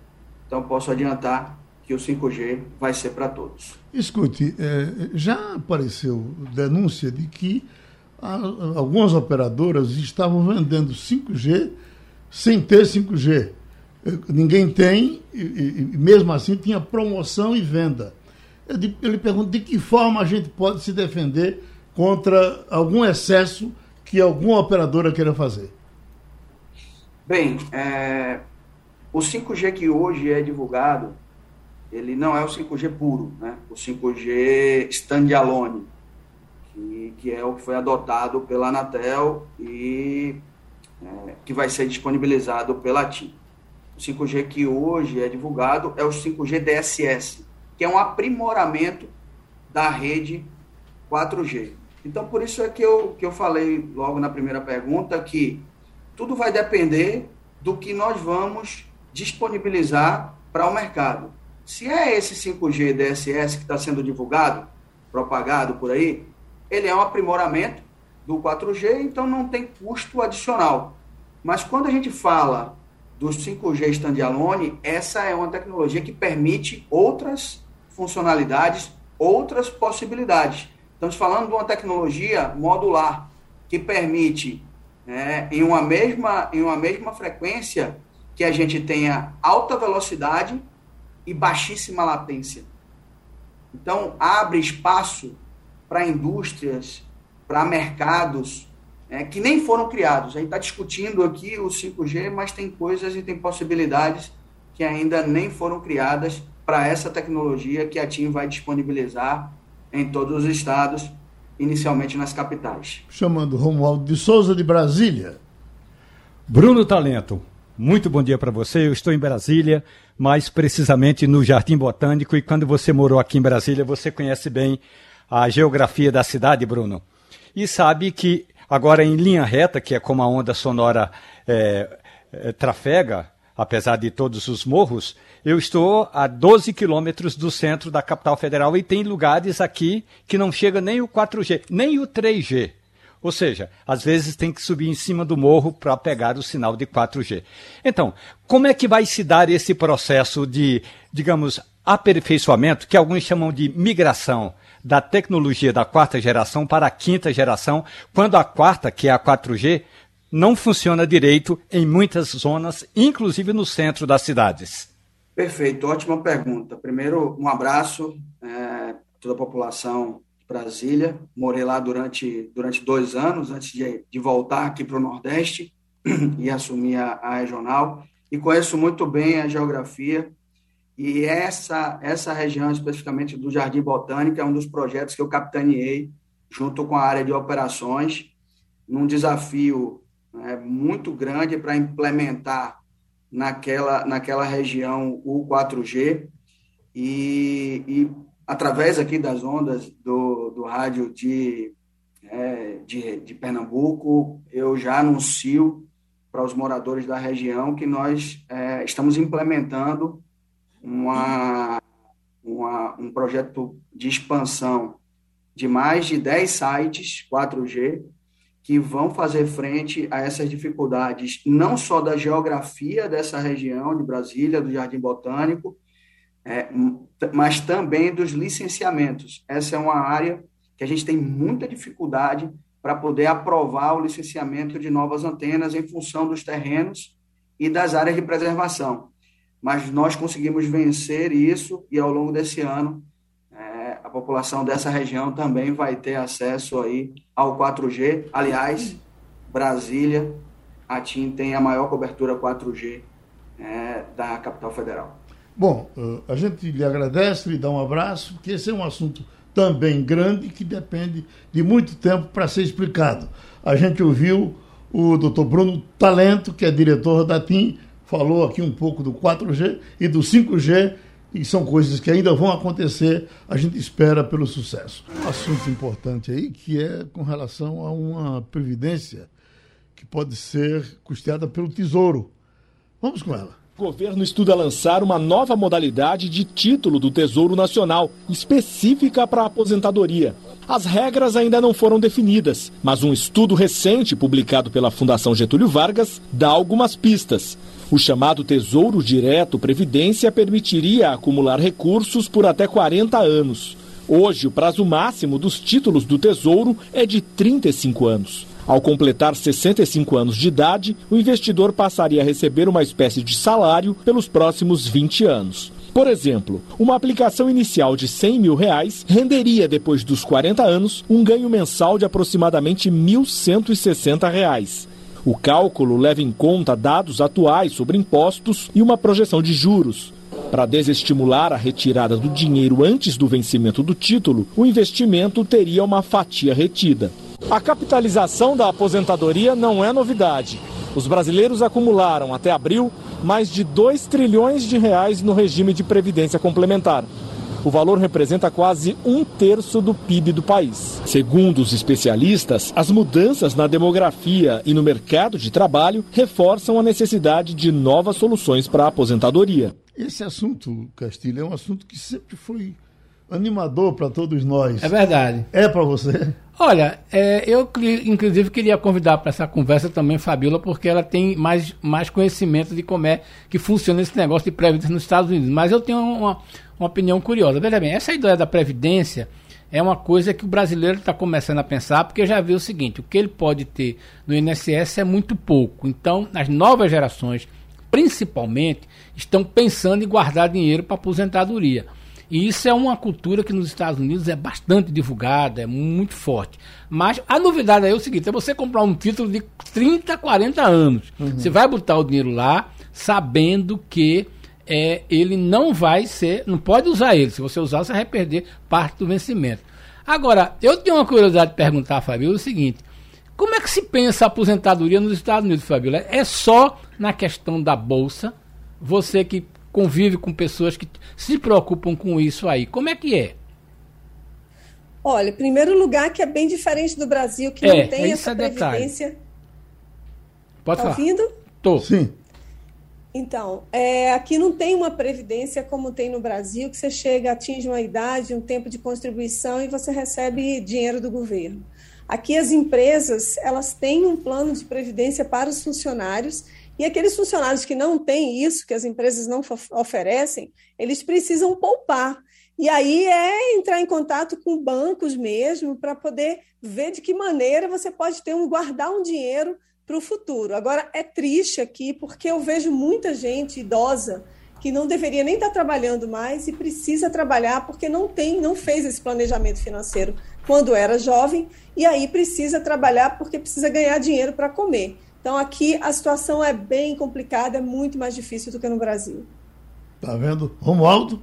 Então, posso adiantar que o 5G vai ser para todos. Escute, é, já apareceu denúncia de que algumas operadoras estavam vendendo 5G sem ter 5G ninguém tem, e, e, mesmo assim tinha promoção e venda. Eu, eu lhe pergunto de que forma a gente pode se defender contra algum excesso que alguma operadora queira fazer. Bem, é, o 5G que hoje é divulgado, ele não é o 5G puro, né? o 5G standalone, que, que é o que foi adotado pela Anatel e é, que vai ser disponibilizado pela TIM. O 5G que hoje é divulgado é o 5G DSS, que é um aprimoramento da rede 4G. Então, por isso é que eu, que eu falei logo na primeira pergunta que tudo vai depender do que nós vamos disponibilizar para o mercado. Se é esse 5G DSS que está sendo divulgado, propagado por aí, ele é um aprimoramento do 4G, então não tem custo adicional. Mas quando a gente fala do 5G standalone, essa é uma tecnologia que permite outras funcionalidades, outras possibilidades. Estamos falando de uma tecnologia modular que permite, né, em, uma mesma, em uma mesma frequência, que a gente tenha alta velocidade e baixíssima latência. Então, abre espaço para indústrias, para mercados é, que nem foram criados. A gente está discutindo aqui o 5G, mas tem coisas e tem possibilidades que ainda nem foram criadas para essa tecnologia que a TIM vai disponibilizar em todos os estados, inicialmente nas capitais. Chamando Romualdo de Souza de Brasília. Bruno Talento, Muito bom dia para você. Eu estou em Brasília, mais precisamente no Jardim Botânico. E quando você morou aqui em Brasília, você conhece bem a geografia da cidade, Bruno. E sabe que agora em linha reta, que é como a onda sonora é, é, trafega, apesar de todos os morros, eu estou a 12 quilômetros do centro da capital federal e tem lugares aqui que não chega nem o 4G, nem o 3G. Ou seja, às vezes tem que subir em cima do morro para pegar o sinal de 4G. Então, como é que vai se dar esse processo de, digamos, aperfeiçoamento, que alguns chamam de migração da tecnologia da quarta geração para a quinta geração, quando a quarta, que é a 4G, não funciona direito em muitas zonas, inclusive no centro das cidades? Perfeito, ótima pergunta. Primeiro, um abraço é, toda a população de Brasília. Morei lá durante, durante dois anos, antes de, de voltar aqui para o Nordeste e assumir a, a regional. E conheço muito bem a geografia. E essa, essa região, especificamente do Jardim Botânico, é um dos projetos que eu capitaneei junto com a área de operações, num desafio né, muito grande para implementar naquela, naquela região o 4G e, e através aqui das ondas do, do rádio de, é, de, de Pernambuco, eu já anuncio para os moradores da região que nós é, estamos implementando uma, uma, um projeto de expansão de mais de 10 sites 4G que vão fazer frente a essas dificuldades, não só da geografia dessa região de Brasília, do Jardim Botânico, é, mas também dos licenciamentos. Essa é uma área que a gente tem muita dificuldade para poder aprovar o licenciamento de novas antenas em função dos terrenos e das áreas de preservação. Mas nós conseguimos vencer isso e ao longo desse ano a população dessa região também vai ter acesso aí ao 4G. Aliás, Brasília, a TIM tem a maior cobertura 4G é, da capital federal. Bom, eh, a gente lhe agradece, lhe dá um abraço, porque esse é um assunto também grande que depende de muito tempo para ser explicado. A gente ouviu o doutor Bruno Talento, que é diretor da TIM, falou aqui um pouco do 4G e do 5G e são coisas que ainda vão acontecer, a gente espera pelo sucesso. Assunto importante aí que é com relação a uma previdência que pode ser custeada pelo Tesouro. Vamos com ela. Governo estuda lançar uma nova modalidade de título do Tesouro Nacional, específica para a aposentadoria. As regras ainda não foram definidas, mas um estudo recente publicado pela Fundação Getúlio Vargas dá algumas pistas. O chamado Tesouro Direto Previdência permitiria acumular recursos por até 40 anos. Hoje, o prazo máximo dos títulos do Tesouro é de 35 anos. Ao completar 65 anos de idade, o investidor passaria a receber uma espécie de salário pelos próximos 20 anos. Por exemplo, uma aplicação inicial de 100 mil reais renderia, depois dos 40 anos, um ganho mensal de aproximadamente 1.160 reais. O cálculo leva em conta dados atuais sobre impostos e uma projeção de juros. Para desestimular a retirada do dinheiro antes do vencimento do título, o investimento teria uma fatia retida. A capitalização da aposentadoria não é novidade. Os brasileiros acumularam até abril mais de 2 trilhões de reais no regime de previdência complementar. O valor representa quase um terço do PIB do país. Segundo os especialistas, as mudanças na demografia e no mercado de trabalho reforçam a necessidade de novas soluções para a aposentadoria. Esse assunto, Castilho, é um assunto que sempre foi animador para todos nós. É verdade. É para você? Olha, é, eu inclusive queria convidar para essa conversa também Fabiola, porque ela tem mais, mais conhecimento de como é que funciona esse negócio de previdência nos Estados Unidos. Mas eu tenho uma, uma opinião curiosa. Veja bem, essa ideia da Previdência é uma coisa que o brasileiro está começando a pensar, porque já viu o seguinte: o que ele pode ter no INSS é muito pouco. Então, as novas gerações, principalmente, estão pensando em guardar dinheiro para aposentadoria. E isso é uma cultura que nos Estados Unidos é bastante divulgada, é muito forte. Mas a novidade aí é o seguinte: é você comprar um título de 30, 40 anos. Uhum. Você vai botar o dinheiro lá, sabendo que é, ele não vai ser, não pode usar ele. Se você usar, você vai perder parte do vencimento. Agora, eu tenho uma curiosidade de perguntar, Fabio, o seguinte: Como é que se pensa a aposentadoria nos Estados Unidos, Fabíola? É só na questão da bolsa? Você que convive com pessoas que se preocupam com isso aí, como é que é? Olha, primeiro lugar que é bem diferente do Brasil, que é, não tem essa é previdência. Detalhe. Pode tá falar. ouvindo? Tô. Sim. Então, é, aqui não tem uma previdência como tem no Brasil, que você chega, atinge uma idade, um tempo de contribuição e você recebe dinheiro do governo. Aqui as empresas, elas têm um plano de previdência para os funcionários e aqueles funcionários que não têm isso, que as empresas não oferecem, eles precisam poupar. E aí é entrar em contato com bancos mesmo para poder ver de que maneira você pode ter um guardar um dinheiro para o futuro. Agora, é triste aqui, porque eu vejo muita gente idosa que não deveria nem estar trabalhando mais e precisa trabalhar porque não tem, não fez esse planejamento financeiro quando era jovem e aí precisa trabalhar porque precisa ganhar dinheiro para comer. Então aqui a situação é bem complicada, é muito mais difícil do que no Brasil. Tá vendo? Romualdo?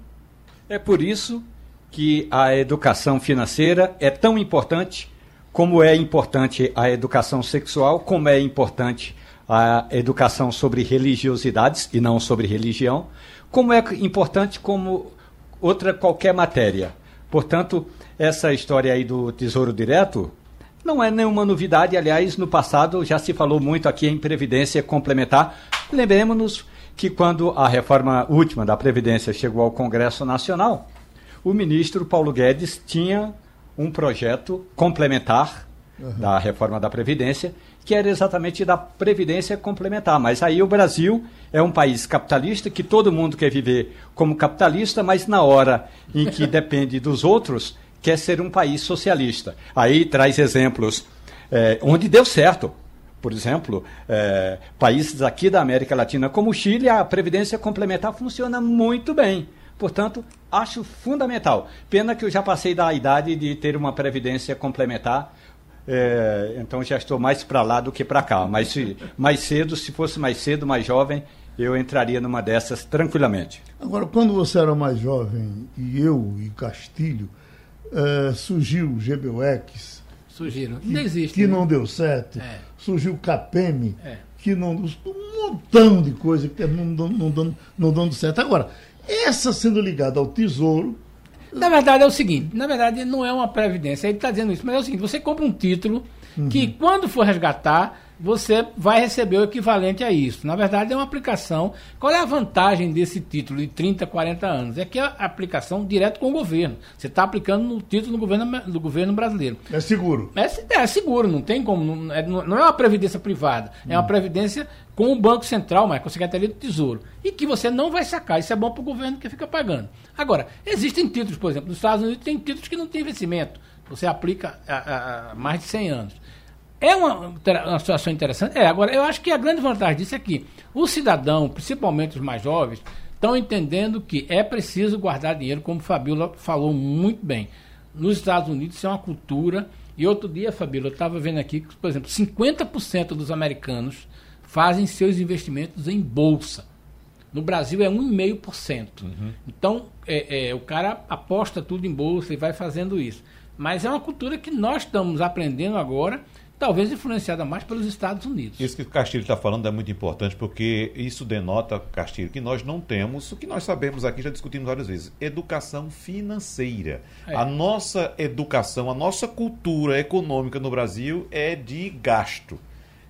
É por isso que a educação financeira é tão importante como é importante a educação sexual, como é importante a educação sobre religiosidades e não sobre religião, como é importante como outra qualquer matéria. Portanto, essa história aí do Tesouro Direto não é nenhuma novidade, aliás, no passado já se falou muito aqui em Previdência Complementar. Lembremos-nos que quando a reforma última da Previdência chegou ao Congresso Nacional, o ministro Paulo Guedes tinha um projeto complementar uhum. da reforma da Previdência, que era exatamente da Previdência complementar. Mas aí o Brasil é um país capitalista que todo mundo quer viver como capitalista, mas na hora em que depende dos outros, quer ser um país socialista. Aí traz exemplos é, onde deu certo. Por exemplo, é, países aqui da América Latina, como o Chile, a Previdência complementar funciona muito bem. Portanto, acho fundamental. Pena que eu já passei da idade de ter uma previdência complementar, é, então já estou mais para lá do que para cá. Mas se, mais cedo, se fosse mais cedo, mais jovem, eu entraria numa dessas tranquilamente. Agora, quando você era mais jovem, e eu e Castilho, é, surgiu o GBUX. Surgiram. Que, não existe. Que né? não deu certo. É. Surgiu o CAPEM, é. que não. Um montão de coisa que não, não, não, dando, não dando certo. Agora, essa sendo ligada ao tesouro. Na verdade é o seguinte, na verdade não é uma previdência, ele está dizendo isso, mas é o seguinte, você compra um título uhum. que quando for resgatar, você vai receber o equivalente a isso. Na verdade, é uma aplicação. Qual é a vantagem desse título de 30, 40 anos? É que é a aplicação direto com o governo. Você está aplicando no título do governo, do governo brasileiro. É seguro. É, é seguro, não tem como. Não é, não é uma previdência privada, é uma hum. previdência com o Banco Central, mas com a Secretaria do Tesouro. E que você não vai sacar. Isso é bom para o governo que fica pagando. Agora, existem títulos, por exemplo, nos Estados Unidos tem títulos que não têm vencimento. Você aplica há mais de 100 anos. É uma, uma situação interessante. É, agora, eu acho que a grande vantagem disso é que o cidadão, principalmente os mais jovens, estão entendendo que é preciso guardar dinheiro, como Fabiola falou muito bem. Nos Estados Unidos isso é uma cultura. E outro dia, Fabiola, eu estava vendo aqui que, por exemplo, 50% dos americanos fazem seus investimentos em bolsa. No Brasil é 1,5%. Uhum. Então, é, é, o cara aposta tudo em bolsa e vai fazendo isso. Mas é uma cultura que nós estamos aprendendo agora talvez influenciada mais pelos Estados Unidos. Isso que o Castilho está falando é muito importante, porque isso denota, Castilho, que nós não temos, o que nós sabemos aqui, já discutimos várias vezes, educação financeira. É. A nossa educação, a nossa cultura econômica no Brasil é de gasto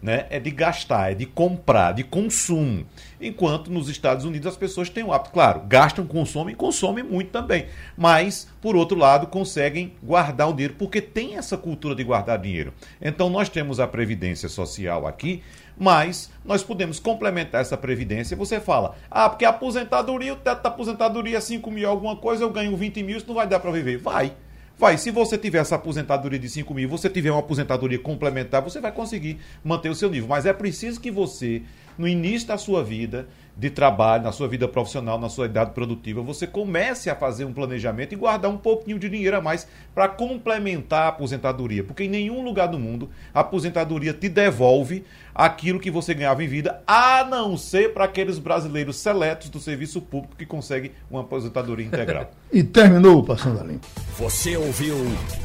né, é de gastar, é de comprar, de consumo. Enquanto nos Estados Unidos as pessoas têm o hábito, claro, gastam, consomem consomem muito também. Mas, por outro lado, conseguem guardar o dinheiro, porque tem essa cultura de guardar dinheiro. Então, nós temos a Previdência Social aqui, mas nós podemos complementar essa previdência. Você fala, ah, porque a aposentadoria, o teto da aposentadoria é 5 mil, alguma coisa, eu ganho 20 mil, isso não vai dar para viver. Vai. Vai, se você tiver essa aposentadoria de 5 mil, você tiver uma aposentadoria complementar, você vai conseguir manter o seu nível. Mas é preciso que você, no início da sua vida de trabalho, na sua vida profissional, na sua idade produtiva, você comece a fazer um planejamento e guardar um pouquinho de dinheiro a mais para complementar a aposentadoria. Porque em nenhum lugar do mundo a aposentadoria te devolve aquilo que você ganhava em vida, a não ser para aqueles brasileiros seletos do serviço público que conseguem uma aposentadoria integral. e terminou o Passando a Limpo. Você ouviu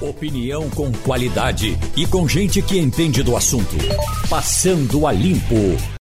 opinião com qualidade e com gente que entende do assunto. Passando a limpo.